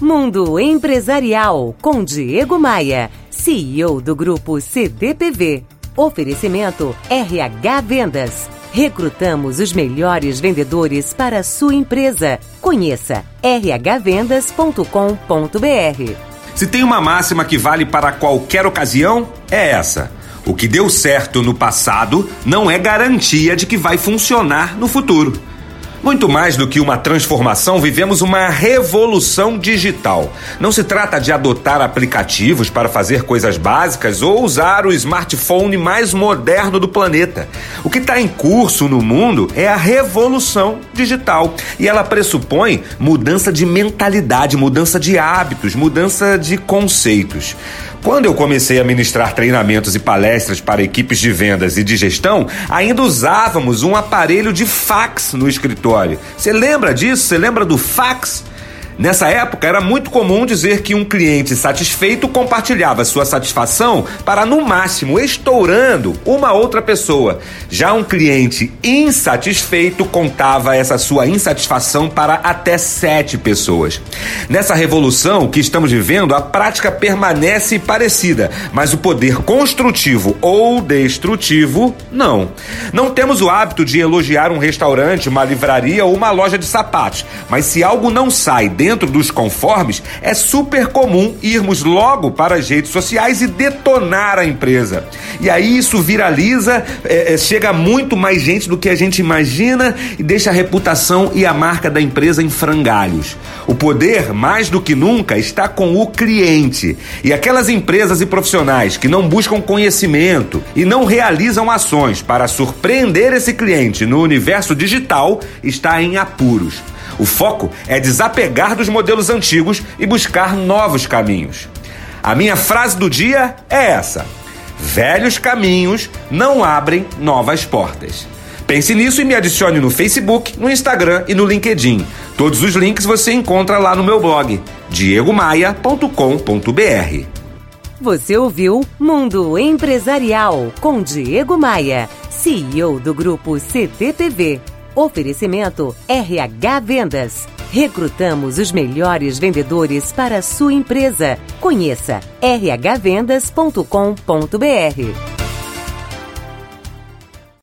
Mundo Empresarial com Diego Maia, CEO do grupo CDPV. Oferecimento RH Vendas. Recrutamos os melhores vendedores para a sua empresa. Conheça rhvendas.com.br. Se tem uma máxima que vale para qualquer ocasião, é essa. O que deu certo no passado não é garantia de que vai funcionar no futuro. Muito mais do que uma transformação, vivemos uma revolução digital. Não se trata de adotar aplicativos para fazer coisas básicas ou usar o smartphone mais moderno do planeta. O que está em curso no mundo é a revolução digital e ela pressupõe mudança de mentalidade, mudança de hábitos, mudança de conceitos. Quando eu comecei a ministrar treinamentos e palestras para equipes de vendas e de gestão, ainda usávamos um aparelho de fax no escritório. Você lembra disso? Você lembra do fax? Nessa época, era muito comum dizer que um cliente satisfeito compartilhava sua satisfação para, no máximo, estourando uma outra pessoa. Já um cliente insatisfeito contava essa sua insatisfação para até sete pessoas. Nessa revolução que estamos vivendo, a prática permanece parecida, mas o poder construtivo ou destrutivo, não. Não temos o hábito de elogiar um restaurante, uma livraria ou uma loja de sapatos, mas se algo não sai dentro dentro dos conformes, é super comum irmos logo para as redes sociais e detonar a empresa. E aí isso viraliza, é, é, chega muito mais gente do que a gente imagina e deixa a reputação e a marca da empresa em frangalhos. O poder, mais do que nunca, está com o cliente. E aquelas empresas e profissionais que não buscam conhecimento e não realizam ações para surpreender esse cliente no universo digital está em apuros. O foco é desapegar dos modelos antigos e buscar novos caminhos. A minha frase do dia é essa: velhos caminhos não abrem novas portas. Pense nisso e me adicione no Facebook, no Instagram e no LinkedIn. Todos os links você encontra lá no meu blog, diegomaia.com.br. Você ouviu Mundo Empresarial com Diego Maia, CEO do grupo CTPV. Oferecimento RH Vendas. Recrutamos os melhores vendedores para a sua empresa. Conheça rhvendas.com.br.